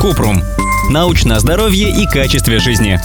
Купрум. Научное здоровье и качестве жизни.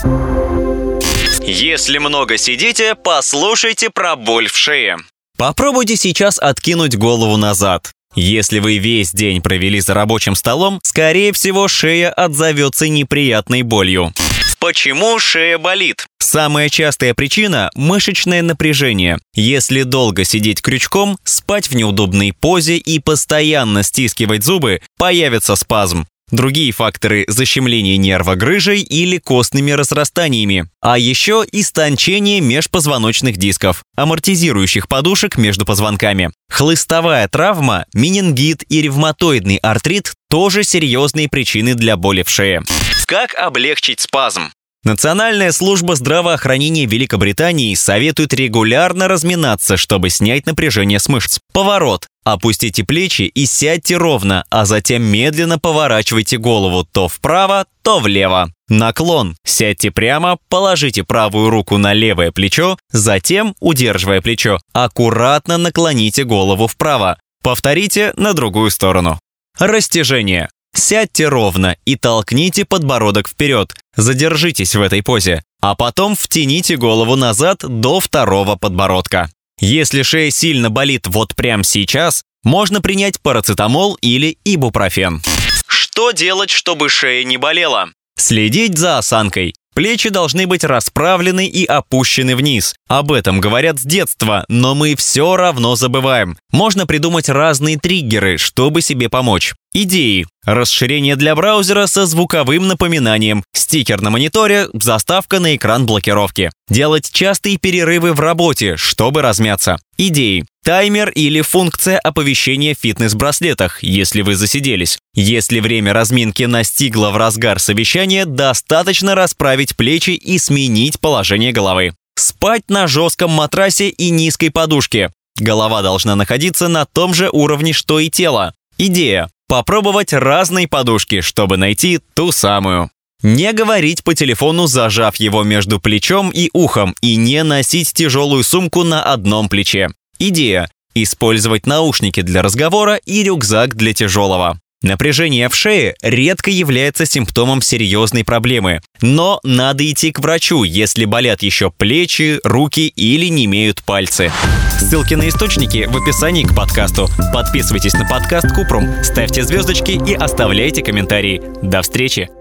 Если много сидите, послушайте про боль в шее. Попробуйте сейчас откинуть голову назад. Если вы весь день провели за рабочим столом, скорее всего, шея отзовется неприятной болью. Почему шея болит? Самая частая причина – мышечное напряжение. Если долго сидеть крючком, спать в неудобной позе и постоянно стискивать зубы, появится спазм. Другие факторы – защемление нерва грыжей или костными разрастаниями. А еще истончение межпозвоночных дисков, амортизирующих подушек между позвонками. Хлыстовая травма, менингит и ревматоидный артрит – тоже серьезные причины для боли в шее. Как облегчить спазм? Национальная служба здравоохранения Великобритании советует регулярно разминаться, чтобы снять напряжение с мышц. Поворот. Опустите плечи и сядьте ровно, а затем медленно поворачивайте голову то вправо, то влево. Наклон. Сядьте прямо, положите правую руку на левое плечо, затем, удерживая плечо, аккуратно наклоните голову вправо. Повторите на другую сторону. Растяжение. Сядьте ровно и толкните подбородок вперед. Задержитесь в этой позе, а потом втяните голову назад до второго подбородка. Если шея сильно болит вот прямо сейчас, можно принять парацетамол или ибупрофен. Что делать, чтобы шея не болела? Следить за осанкой. Плечи должны быть расправлены и опущены вниз. Об этом говорят с детства, но мы все равно забываем. Можно придумать разные триггеры, чтобы себе помочь. Идеи. Расширение для браузера со звуковым напоминанием, стикер на мониторе, заставка на экран блокировки. Делать частые перерывы в работе, чтобы размяться. Идеи. Таймер или функция оповещения в фитнес-браслетах, если вы засиделись. Если время разминки настигло в разгар совещания, достаточно расправить плечи и сменить положение головы. Спать на жестком матрасе и низкой подушке. Голова должна находиться на том же уровне, что и тело. Идея. Попробовать разные подушки, чтобы найти ту самую. Не говорить по телефону, зажав его между плечом и ухом, и не носить тяжелую сумку на одном плече. Идея – использовать наушники для разговора и рюкзак для тяжелого. Напряжение в шее редко является симптомом серьезной проблемы, но надо идти к врачу, если болят еще плечи, руки или не имеют пальцы. Ссылки на источники в описании к подкасту. Подписывайтесь на подкаст Купрум, ставьте звездочки и оставляйте комментарии. До встречи!